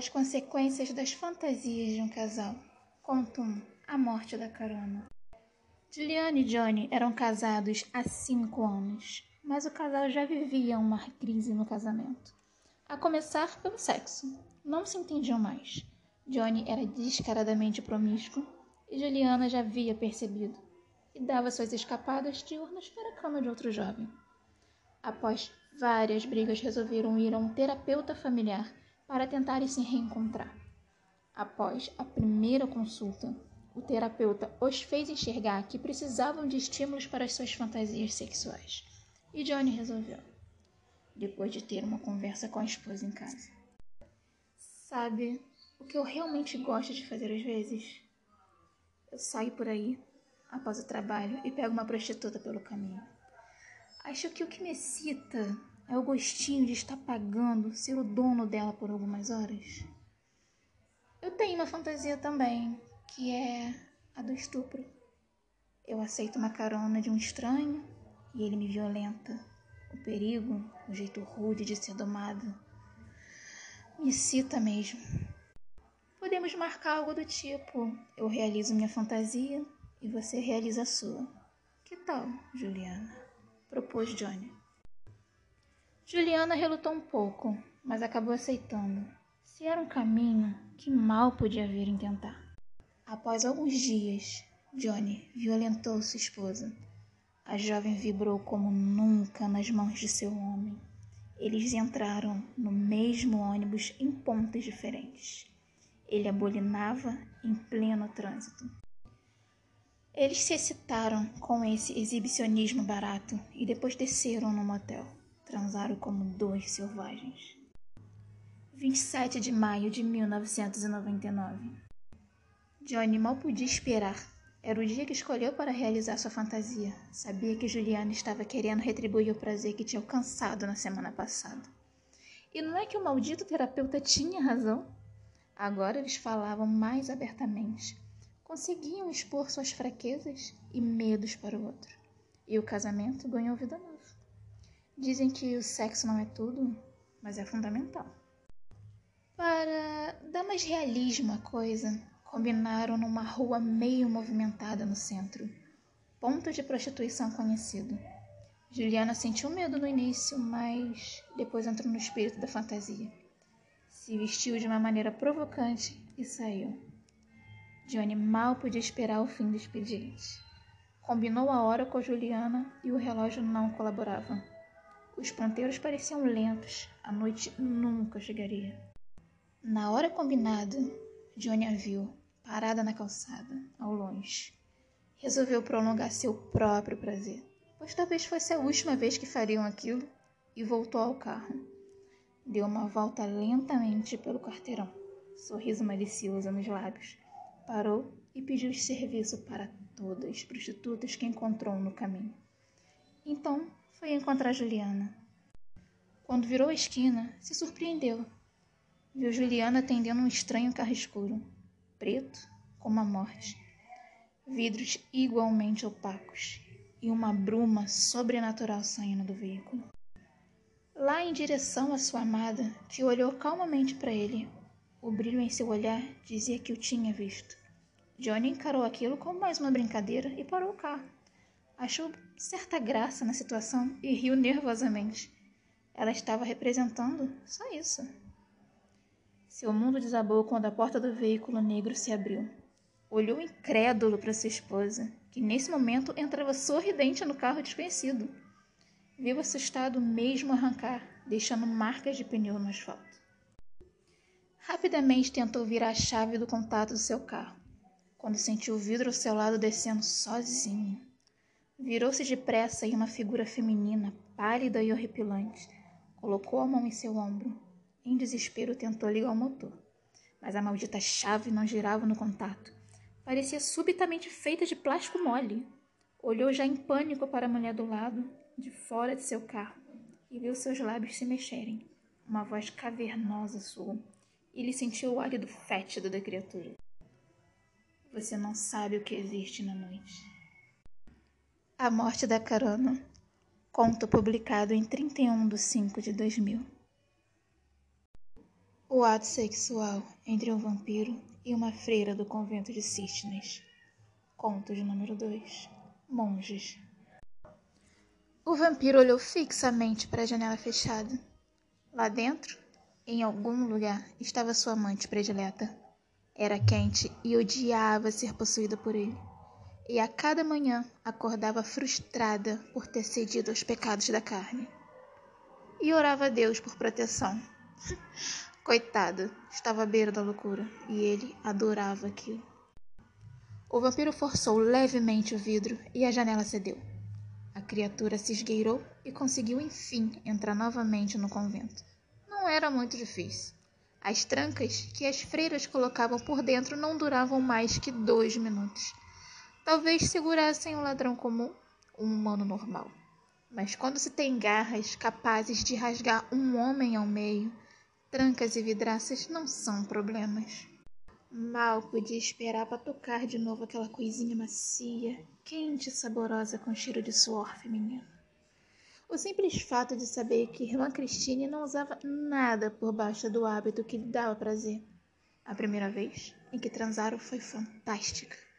As consequências das fantasias de um casal. Conto 1. A morte da carona. Juliane e Johnny eram casados há cinco anos, mas o casal já vivia uma crise no casamento. A começar pelo sexo. Não se entendiam mais. Johnny era descaradamente promíscuo e Juliana já havia percebido e dava suas escapadas diurnas para a cama de outro jovem. Após várias brigas, resolveram ir a um terapeuta familiar para tentarem se reencontrar. Após a primeira consulta, o terapeuta os fez enxergar que precisavam de estímulos para as suas fantasias sexuais. E Johnny resolveu, depois de ter uma conversa com a esposa em casa. Sabe o que eu realmente gosto de fazer às vezes? Eu saio por aí, após o trabalho, e pego uma prostituta pelo caminho. Acho que o que me excita é o gostinho de estar pagando ser o dono dela por algumas horas. Eu tenho uma fantasia também, que é a do estupro. Eu aceito uma carona de um estranho e ele me violenta. O perigo, o jeito rude de ser domado, me excita mesmo. Podemos marcar algo do tipo: eu realizo minha fantasia e você realiza a sua. Que tal, Juliana? propôs Johnny. Juliana relutou um pouco, mas acabou aceitando. Se era um caminho, que mal podia vir em tentar. Após alguns dias, Johnny violentou sua esposa. A jovem vibrou como nunca nas mãos de seu homem. Eles entraram no mesmo ônibus em pontos diferentes. Ele abolinava em pleno trânsito. Eles se excitaram com esse exibicionismo barato e depois desceram no motel. Transaram como dois selvagens. 27 de maio de 1999. Johnny mal podia esperar. Era o dia que escolheu para realizar sua fantasia. Sabia que Juliana estava querendo retribuir o prazer que tinha alcançado na semana passada. E não é que o maldito terapeuta tinha razão? Agora eles falavam mais abertamente. Conseguiam expor suas fraquezas e medos para o outro. E o casamento ganhou vida nova. Dizem que o sexo não é tudo, mas é fundamental. Para dar mais realismo à coisa, combinaram numa rua meio movimentada no centro, ponto de prostituição conhecido. Juliana sentiu medo no início, mas depois entrou no espírito da fantasia. Se vestiu de uma maneira provocante e saiu. Johnny mal podia esperar o fim do expediente. Combinou a hora com a Juliana e o relógio não colaborava. Os ponteiros pareciam lentos, a noite nunca chegaria. Na hora combinada, Johnny a viu, parada na calçada, ao longe. Resolveu prolongar seu próprio prazer, pois talvez fosse a última vez que fariam aquilo, e voltou ao carro. Deu uma volta lentamente pelo quarteirão, sorriso malicioso nos lábios. Parou e pediu serviço para todas as prostitutas que encontrou no caminho. Então foi encontrar Juliana. Quando virou a esquina, se surpreendeu. Viu Juliana atendendo um estranho carro escuro, preto como a morte. Vidros igualmente opacos e uma bruma sobrenatural saindo do veículo. Lá em direção à sua amada, que olhou calmamente para ele, o brilho em seu olhar dizia que o tinha visto. Johnny encarou aquilo como mais uma brincadeira e parou o carro. Achou certa graça na situação e riu nervosamente. Ela estava representando só isso. Seu mundo desabou quando a porta do veículo negro se abriu. Olhou incrédulo para sua esposa, que nesse momento entrava sorridente no carro desconhecido. Viu assustado mesmo arrancar, deixando marcas de pneu no asfalto. Rapidamente tentou virar a chave do contato do seu carro, quando sentiu o vidro ao seu lado descendo sozinho. Virou-se depressa em uma figura feminina, pálida e horripilante. Colocou a mão em seu ombro. Em desespero, tentou ligar o motor. Mas a maldita chave não girava no contato. Parecia subitamente feita de plástico mole. Olhou já em pânico para a mulher do lado, de fora de seu carro, e viu seus lábios se mexerem. Uma voz cavernosa soou. Ele sentiu o árido fétido da criatura. Você não sabe o que existe na noite. A Morte da Carona, conto publicado em 31 de 5 de 2000. O ato sexual entre um vampiro e uma freira do convento de Cisnes. Conto de número 2. Monges. O vampiro olhou fixamente para a janela fechada. Lá dentro, em algum lugar, estava sua amante predileta. Era quente e odiava ser possuída por ele. E a cada manhã acordava frustrada por ter cedido aos pecados da carne. E orava a Deus por proteção. Coitado, estava à beira da loucura e ele adorava aquilo. O vampiro forçou levemente o vidro e a janela cedeu. A criatura se esgueirou e conseguiu enfim entrar novamente no convento. Não era muito difícil. As trancas que as freiras colocavam por dentro não duravam mais que dois minutos. Talvez segurassem um ladrão comum, um humano normal. Mas quando se tem garras capazes de rasgar um homem ao meio, trancas e vidraças não são problemas. Mal podia esperar para tocar de novo aquela coisinha macia, quente e saborosa com cheiro de suor feminino. O simples fato de saber que irmã Cristine não usava nada por baixo do hábito que lhe dava prazer. A primeira vez em que transaram foi fantástica.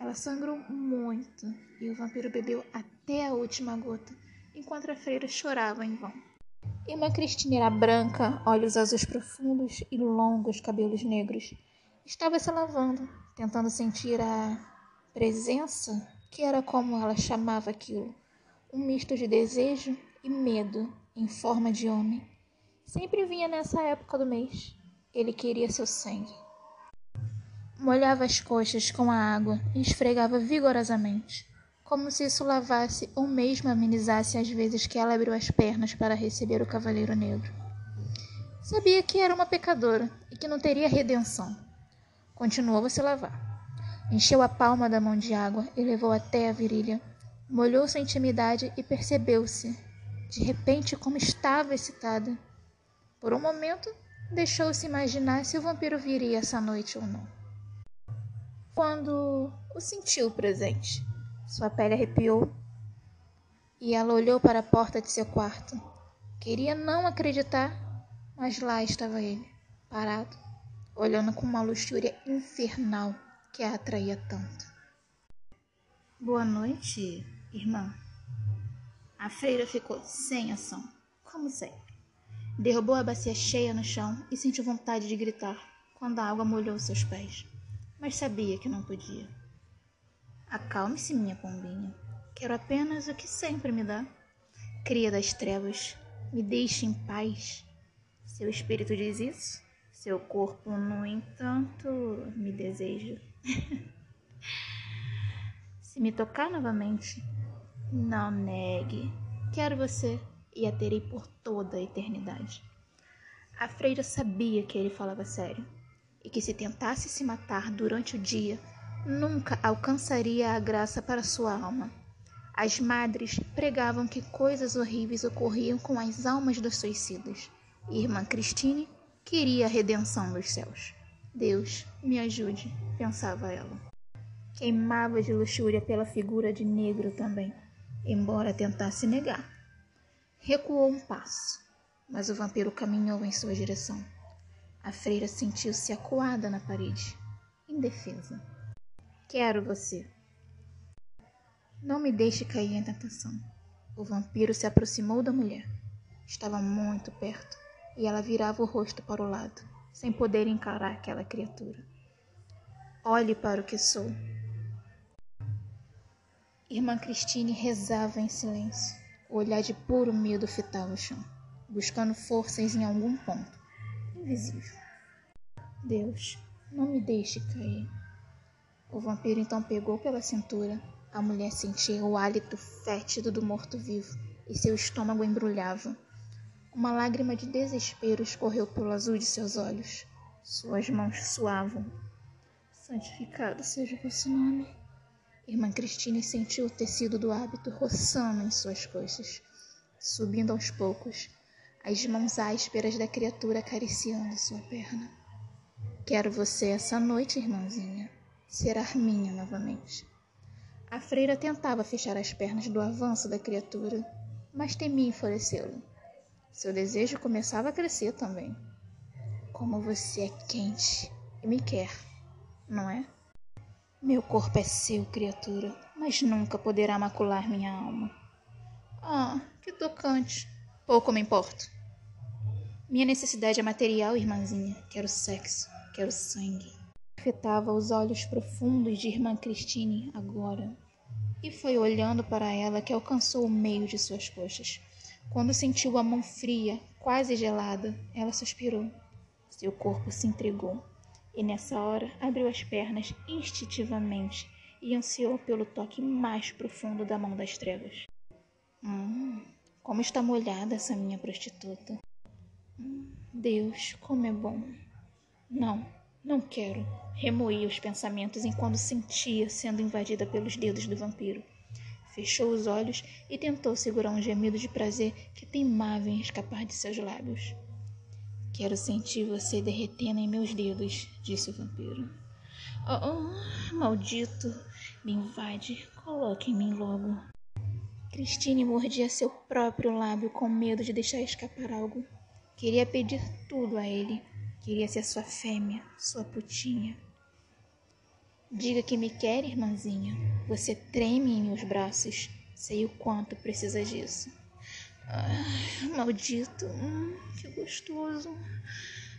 Ela sangrou muito e o vampiro bebeu até a última gota, enquanto a freira chorava em vão. Irmã Cristina era branca, olhos azuis profundos e longos cabelos negros. Estava se lavando, tentando sentir a presença, que era como ela chamava aquilo, um misto de desejo e medo em forma de homem. Sempre vinha nessa época do mês. Ele queria seu sangue. Molhava as coxas com a água e esfregava vigorosamente como se isso lavasse ou mesmo amenizasse as vezes que ela abriu as pernas para receber o cavaleiro negro. Sabia que era uma pecadora e que não teria redenção. Continuou a se lavar. Encheu a palma da mão de água e levou até a virilha. Molhou sua intimidade e percebeu-se, de repente, como estava excitada. Por um momento, deixou-se imaginar se o vampiro viria essa noite ou não. Quando o sentiu presente, sua pele arrepiou e ela olhou para a porta de seu quarto. Queria não acreditar, mas lá estava ele, parado, olhando com uma luxúria infernal que a atraía tanto. Boa noite, irmã. A freira ficou sem ação, como sempre. Derrubou a bacia cheia no chão e sentiu vontade de gritar quando a água molhou seus pés, mas sabia que não podia. Acalme-se, minha pombinha. Quero apenas o que sempre me dá. Cria das trevas, me deixe em paz. Seu espírito diz isso? Seu corpo, no entanto, me deseja. Se me tocar novamente, não negue. Quero você e a terei por toda a eternidade. A freira sabia que ele falava sério e que se tentasse se matar durante o dia, nunca alcançaria a graça para sua alma. As madres pregavam que coisas horríveis ocorriam com as almas dos suicidas. Irmã Cristine queria a redenção dos céus. Deus me ajude, pensava ela. Queimava de luxúria pela figura de negro também, embora tentasse negar. Recuou um passo, mas o vampiro caminhou em sua direção. A freira sentiu-se acuada na parede, indefesa. Quero você. Não me deixe cair em tentação. O vampiro se aproximou da mulher. Estava muito perto e ela virava o rosto para o lado, sem poder encarar aquela criatura. Olhe para o que sou. Irmã Cristine rezava em silêncio. O olhar de puro medo fitava o chão, buscando forças em algum ponto invisível. Deus, não me deixe cair. O vampiro então pegou pela cintura. A mulher sentia o hálito fétido do morto-vivo e seu estômago embrulhava. Uma lágrima de desespero escorreu pelo azul de seus olhos. Suas mãos suavam. Santificado seja o vosso nome. Irmã Cristine sentiu o tecido do hábito roçando em suas coxas, subindo aos poucos, as mãos ásperas da criatura acariciando sua perna. Quero você essa noite, irmãzinha será minha novamente. A freira tentava fechar as pernas do avanço da criatura, mas temia enfurecê-lo. Seu desejo começava a crescer também. Como você é quente e me quer, não é? Meu corpo é seu, criatura, mas nunca poderá macular minha alma. Ah, que tocante. Pouco me importo. Minha necessidade é material, irmãzinha. Quero sexo, quero sangue. Afetava os olhos profundos de irmã Cristine agora. E foi olhando para ela que alcançou o meio de suas coxas. Quando sentiu a mão fria, quase gelada, ela suspirou. Seu corpo se entregou. E nessa hora abriu as pernas instintivamente e ansiou pelo toque mais profundo da mão das trevas. Hum, como está molhada essa minha prostituta. Hum, Deus, como é bom. Não, não quero. Remoía os pensamentos enquanto sentia sendo invadida pelos dedos do vampiro. Fechou os olhos e tentou segurar um gemido de prazer que teimava em escapar de seus lábios. Quero sentir você derretendo em meus dedos, disse o vampiro. Oh, oh maldito! Me invade, coloque em mim logo. Cristine mordia seu próprio lábio com medo de deixar escapar algo. Queria pedir tudo a ele. Queria ser sua fêmea, sua putinha. Diga que me quer, irmãzinha. Você treme em meus braços. Sei o quanto precisa disso. Ah, maldito, hum, que gostoso.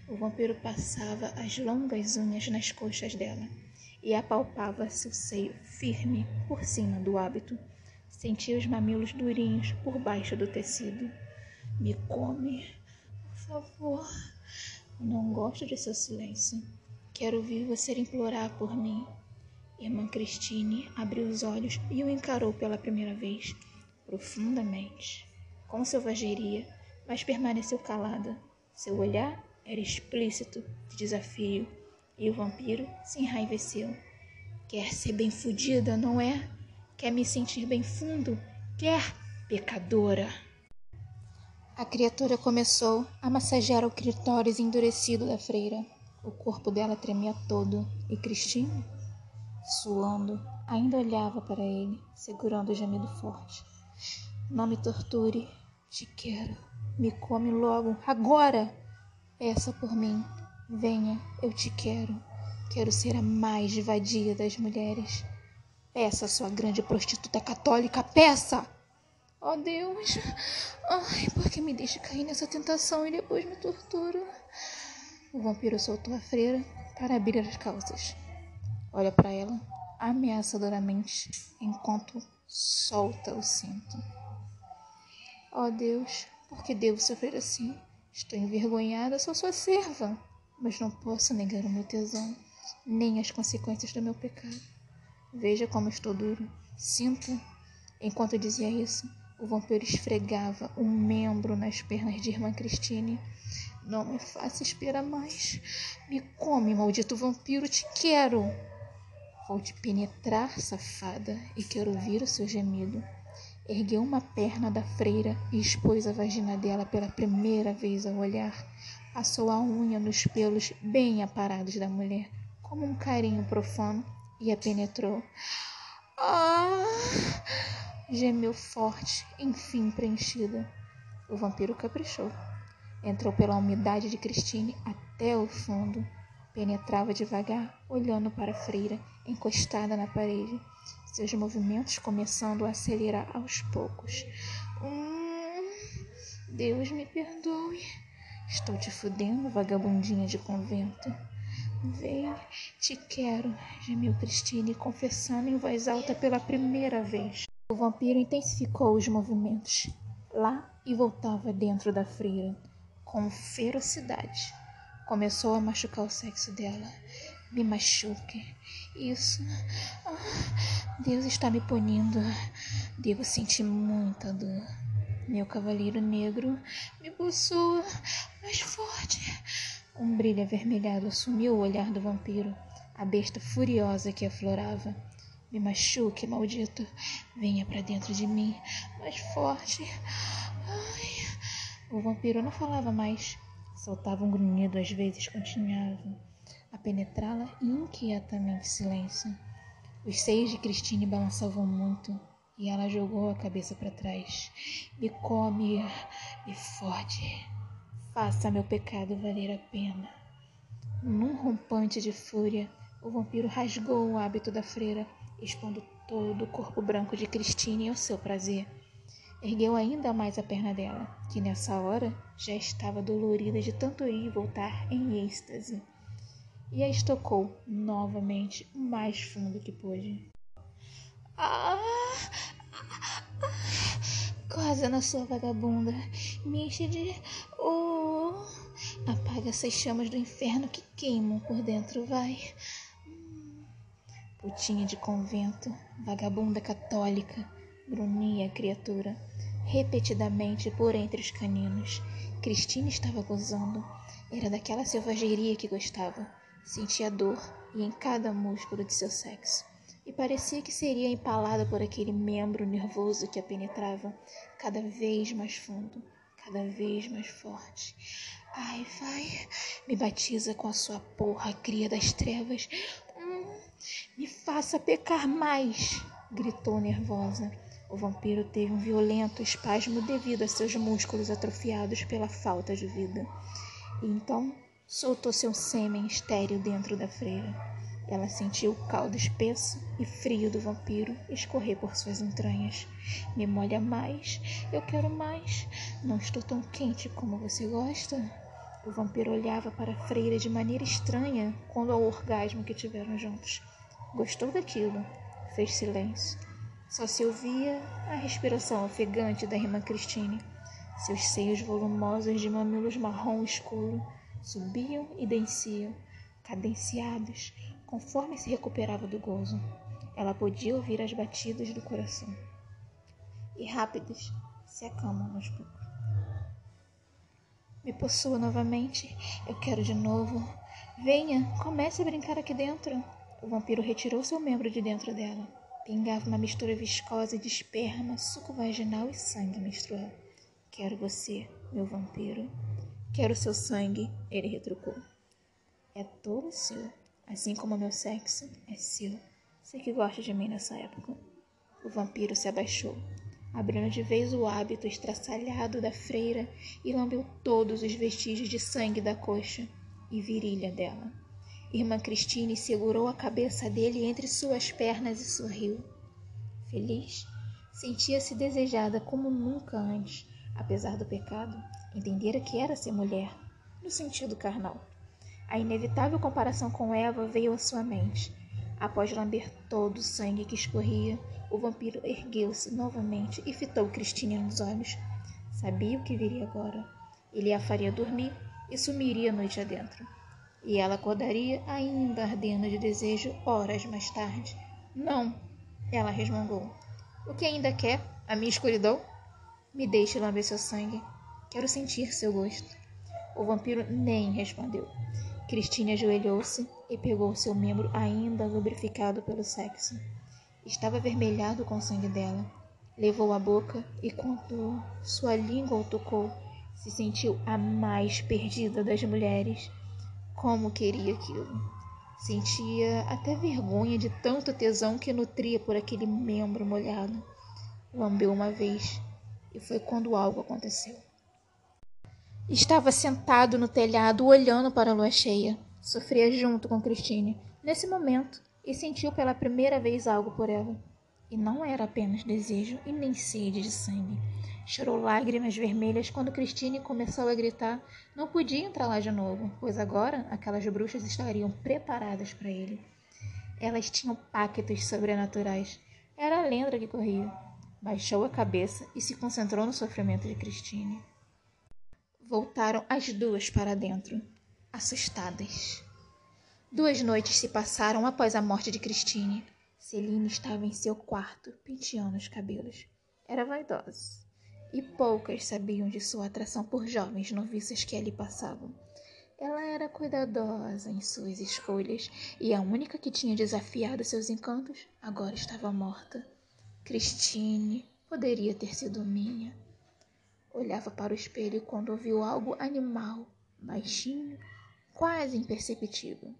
O vampiro passava as longas unhas nas coxas dela e apalpava seu seio firme por cima do hábito. Sentia os mamilos durinhos por baixo do tecido. Me come, por favor. Não gosto de seu silêncio. Quero ouvir você implorar por mim. Irmã Cristine abriu os olhos e o encarou pela primeira vez, profundamente, com selvageria, mas permaneceu calada. Seu olhar era explícito de desafio e o vampiro se enraiveceu. Quer ser bem fudida, não é? Quer me sentir bem fundo? Quer, pecadora? A criatura começou a massagear o clitóris endurecido da freira. O corpo dela tremia todo e Cristine suando, ainda olhava para ele, segurando o gemido forte. Não me torture, te quero. Me come logo, agora! Peça por mim. Venha, eu te quero. Quero ser a mais vadia das mulheres. Peça, sua grande prostituta católica, peça! Oh Deus! Ai, por que me deixa cair nessa tentação e depois me tortura? O vampiro soltou a freira para abrir as calças. Olha para ela ameaçadoramente enquanto solta o cinto. Oh Deus, por que devo sofrer assim? Estou envergonhada, sou sua serva, mas não posso negar o meu tesão, nem as consequências do meu pecado. Veja como estou duro. Sinta. Enquanto dizia isso, o vampiro esfregava um membro nas pernas de irmã Cristine. Não me faça esperar mais. Me come, maldito vampiro, te quero. Vou te penetrar, safada, e quero ouvir o seu gemido. Ergueu uma perna da freira e expôs a vagina dela pela primeira vez ao olhar. Passou a unha nos pelos bem aparados da mulher, como um carinho profano, e a penetrou. Ah! Gemeu forte, enfim preenchida. O vampiro caprichou. Entrou pela umidade de Cristine até o fundo Penetrava devagar, olhando para a freira, encostada na parede, seus movimentos começando a acelerar aos poucos. Hum, Deus me perdoe. Estou te fudendo, vagabundinha de convento. Vem, te quero, gemeu Cristine, confessando em voz alta pela primeira vez. O vampiro intensificou os movimentos, lá e voltava dentro da freira, com ferocidade. Começou a machucar o sexo dela. Me machuque. Isso. Oh, Deus está me punindo. Devo sentir muita dor. Meu cavaleiro negro me possua mais forte. Um brilho avermelhado assumiu o olhar do vampiro, a besta furiosa que aflorava. Me machuque, maldito. Venha para dentro de mim, mais forte. Ai. O vampiro não falava mais. Soltava um grunhido, às vezes continuava a penetrá-la inquietamente silêncio. Os seios de Cristine balançavam muito e ela jogou a cabeça para trás. Me come, me fode. Faça meu pecado valer a pena. galopante de fúria, o vampiro rasgou o hábito da freira, expondo todo o corpo branco de Cristine ao seu prazer. Ergueu ainda mais a perna dela, que nessa hora já estava dolorida de tanto ir e voltar em êxtase, e a estocou novamente o mais fundo que pôde. Ah! Goza na sua vagabunda, me enche de. Oh! Apaga essas chamas do inferno que queimam por dentro, vai. Putinha de convento, vagabunda católica, grunhia a criatura, repetidamente por entre os caninos. Cristina estava gozando. Era daquela selvageria que gostava. Sentia dor e em cada músculo de seu sexo e parecia que seria empalada por aquele membro nervoso que a penetrava cada vez mais fundo, cada vez mais forte. Ai, vai, me batiza com a sua porra, cria das trevas. Hum, me faça pecar mais, gritou nervosa. O vampiro teve um violento espasmo devido a seus músculos atrofiados pela falta de vida. E então soltou seu sêmen estéril dentro da freira. Ela sentiu o caldo espesso e frio do vampiro escorrer por suas entranhas. Me molha mais, eu quero mais. Não estou tão quente como você gosta. O vampiro olhava para a freira de maneira estranha quando ao orgasmo que tiveram juntos. Gostou daquilo. Fez silêncio. Só se ouvia a respiração ofegante da irmã Cristine. Seus seios volumosos de mamilos marrom escuro subiam e desciam, cadenciados, Conforme se recuperava do gozo, ela podia ouvir as batidas do coração. E rápidas se acalmam aos poucos. Me possua novamente. Eu quero de novo. Venha, comece a brincar aqui dentro. O vampiro retirou seu membro de dentro dela. Pingava uma mistura viscosa de esperma, suco vaginal e sangue menstrual. Quero você, meu vampiro. Quero seu sangue, ele retrucou. É todo seu assim como meu sexo é seu. Sei que gosta de mim nessa época. O vampiro se abaixou, abrindo de vez o hábito estraçalhado da freira e lambeu todos os vestígios de sangue da coxa e virilha dela. Irmã Cristine segurou a cabeça dele entre suas pernas e sorriu. Feliz, sentia-se desejada como nunca antes, apesar do pecado, entendera que era ser mulher, no sentido carnal. A inevitável comparação com Eva veio à sua mente. Após lamber todo o sangue que escorria, o vampiro ergueu-se novamente e fitou Cristina nos olhos. Sabia o que viria agora. Ele a faria dormir e sumiria noite adentro. E ela acordaria ainda ardendo de desejo horas mais tarde. Não, ela resmungou. O que ainda quer? A minha escuridão? Me deixe lamber seu sangue. Quero sentir seu gosto. O vampiro nem respondeu. Cristine ajoelhou-se e pegou seu membro ainda lubrificado pelo sexo. Estava avermelhado com o sangue dela. Levou a boca e, quando sua língua o tocou, se sentiu a mais perdida das mulheres. Como queria aquilo! Sentia até vergonha de tanto tesão que nutria por aquele membro molhado. Lambeu uma vez e foi quando algo aconteceu. Estava sentado no telhado olhando para a lua cheia. Sofria junto com Christine nesse momento e sentiu pela primeira vez algo por ela. E não era apenas desejo e nem sede de sangue. Chorou lágrimas vermelhas quando Christine começou a gritar. Não podia entrar lá de novo, pois agora aquelas bruxas estariam preparadas para ele. Elas tinham pactos sobrenaturais. Era a lenda que corria. Baixou a cabeça e se concentrou no sofrimento de Christine. Voltaram as duas para dentro, assustadas. Duas noites se passaram após a morte de Christine. Celine estava em seu quarto, penteando os cabelos. Era vaidosa, e poucas sabiam de sua atração por jovens noviças que ali passavam. Ela era cuidadosa em suas escolhas, e a única que tinha desafiado seus encantos agora estava morta. Christine poderia ter sido minha. Olhava para o espelho quando ouviu algo animal, baixinho, quase imperceptível.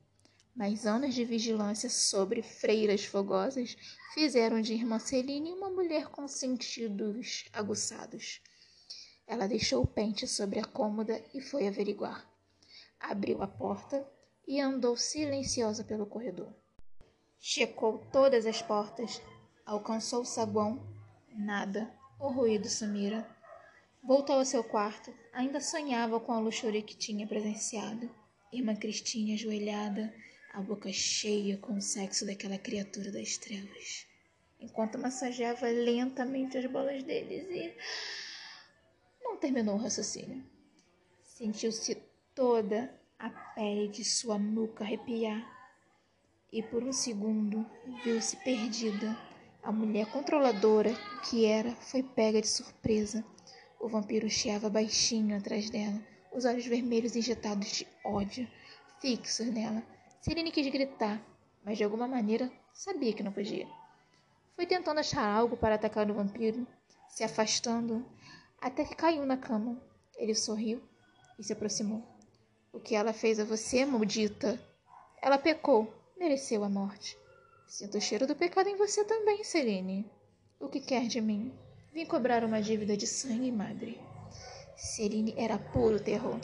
Mas anos de vigilância sobre freiras fogosas fizeram de irmã Celine uma mulher com sentidos aguçados. Ela deixou o pente sobre a cômoda e foi averiguar. Abriu a porta e andou silenciosa pelo corredor. Checou todas as portas, alcançou o saguão, nada, o ruído sumira. Voltou ao seu quarto, ainda sonhava com a luxúria que tinha presenciado. Irmã Cristina ajoelhada, a boca cheia com o sexo daquela criatura das trevas, enquanto massageava lentamente as bolas deles e. Não terminou o raciocínio. Sentiu-se toda a pele de sua nuca arrepiar e por um segundo viu-se perdida. A mulher controladora que era foi pega de surpresa. O vampiro chiava baixinho atrás dela, os olhos vermelhos injetados de ódio, fixos nela. Celine quis gritar, mas de alguma maneira sabia que não podia. Foi tentando achar algo para atacar o vampiro, se afastando, até que caiu na cama. Ele sorriu e se aproximou. O que ela fez a você, maldita? Ela pecou, mereceu a morte. Sinto o cheiro do pecado em você também, Celine. O que quer de mim? Vim cobrar uma dívida de sangue, madre. Celine era puro terror.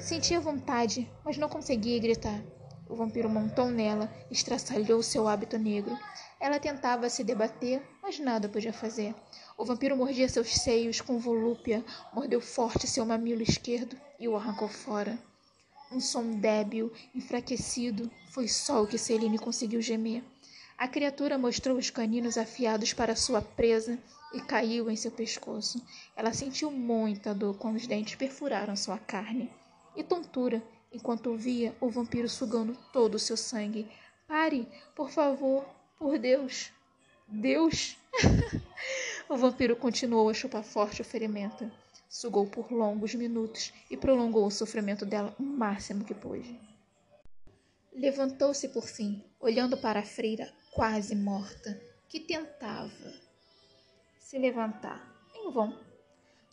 Sentia vontade, mas não conseguia gritar. O vampiro montou nela, estraçalhou seu hábito negro. Ela tentava se debater, mas nada podia fazer. O vampiro mordia seus seios com volúpia, mordeu forte seu mamilo esquerdo e o arrancou fora. Um som débil, enfraquecido, foi só o que Celine conseguiu gemer. A criatura mostrou os caninos afiados para sua presa e caiu em seu pescoço. Ela sentiu muita dor quando os dentes perfuraram sua carne. E tontura, enquanto via o vampiro sugando todo o seu sangue. Pare, por favor, por Deus. Deus! o vampiro continuou a chupar forte o ferimento. Sugou por longos minutos e prolongou o sofrimento dela o máximo que pôde. Levantou-se por fim, olhando para a freira quase morta, que tentava se levantar, em vão.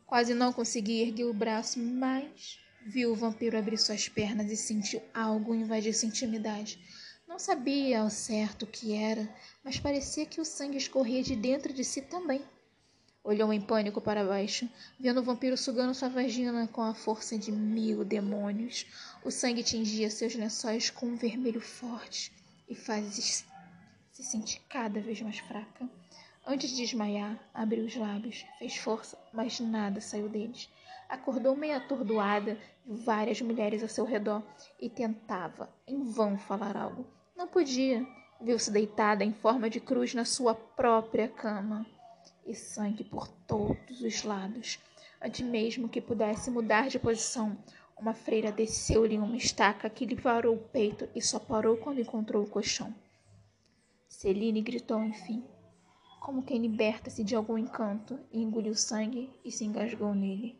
Quase não conseguia erguer o braço, mas viu o vampiro abrir suas pernas e sentiu algo invadir sua intimidade. Não sabia ao certo o que era, mas parecia que o sangue escorria de dentro de si também. Olhou em pânico para baixo, vendo o vampiro sugando sua vagina com a força de mil demônios. O sangue tingia seus lençóis com um vermelho forte e fazia se sentir cada vez mais fraca. Antes de desmaiar, abriu os lábios, fez força, mas nada saiu deles. Acordou meio atordoada, viu várias mulheres ao seu redor e tentava, em vão, falar algo. Não podia. Viu-se deitada em forma de cruz na sua própria cama e sangue por todos os lados. Antes mesmo que pudesse mudar de posição, uma freira desceu-lhe uma estaca que lhe varou o peito e só parou quando encontrou o colchão. Celine gritou enfim, como quem liberta-se de algum encanto, e engoliu sangue e se engasgou nele.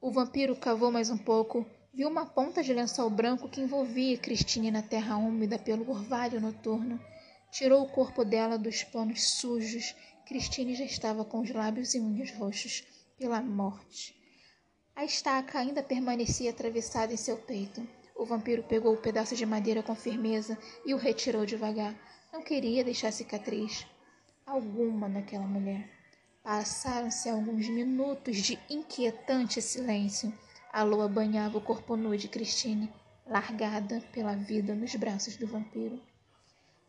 O vampiro cavou mais um pouco, viu uma ponta de lençol branco que envolvia Cristine na terra úmida pelo orvalho noturno Tirou o corpo dela dos panos sujos. Cristine já estava com os lábios e unhas roxos pela morte. A estaca ainda permanecia atravessada em seu peito. O vampiro pegou o pedaço de madeira com firmeza e o retirou devagar. Não queria deixar cicatriz alguma naquela mulher. Passaram-se alguns minutos de inquietante silêncio. A lua banhava o corpo nu de Cristine, largada pela vida nos braços do vampiro.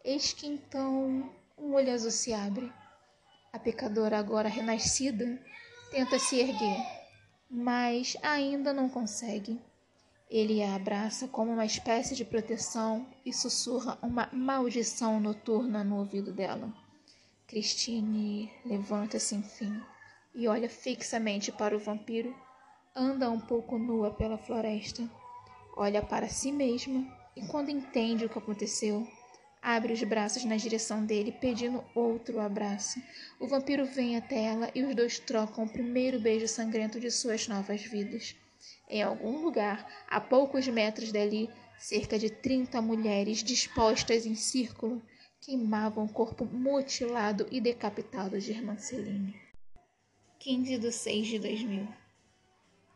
Eis que então um olho azul se abre. A pecadora, agora renascida, tenta se erguer, mas ainda não consegue. Ele a abraça como uma espécie de proteção e sussurra uma maldição noturna no ouvido dela. Christine levanta-se enfim e olha fixamente para o vampiro. Anda um pouco nua pela floresta. Olha para si mesma e, quando entende o que aconteceu, abre os braços na direção dele, pedindo outro abraço. O vampiro vem até ela e os dois trocam o primeiro beijo sangrento de suas novas vidas. Em algum lugar, a poucos metros dali, cerca de trinta mulheres dispostas em círculo queimavam o corpo mutilado e decapitado de irmã Celine. 15 de 6 de 2000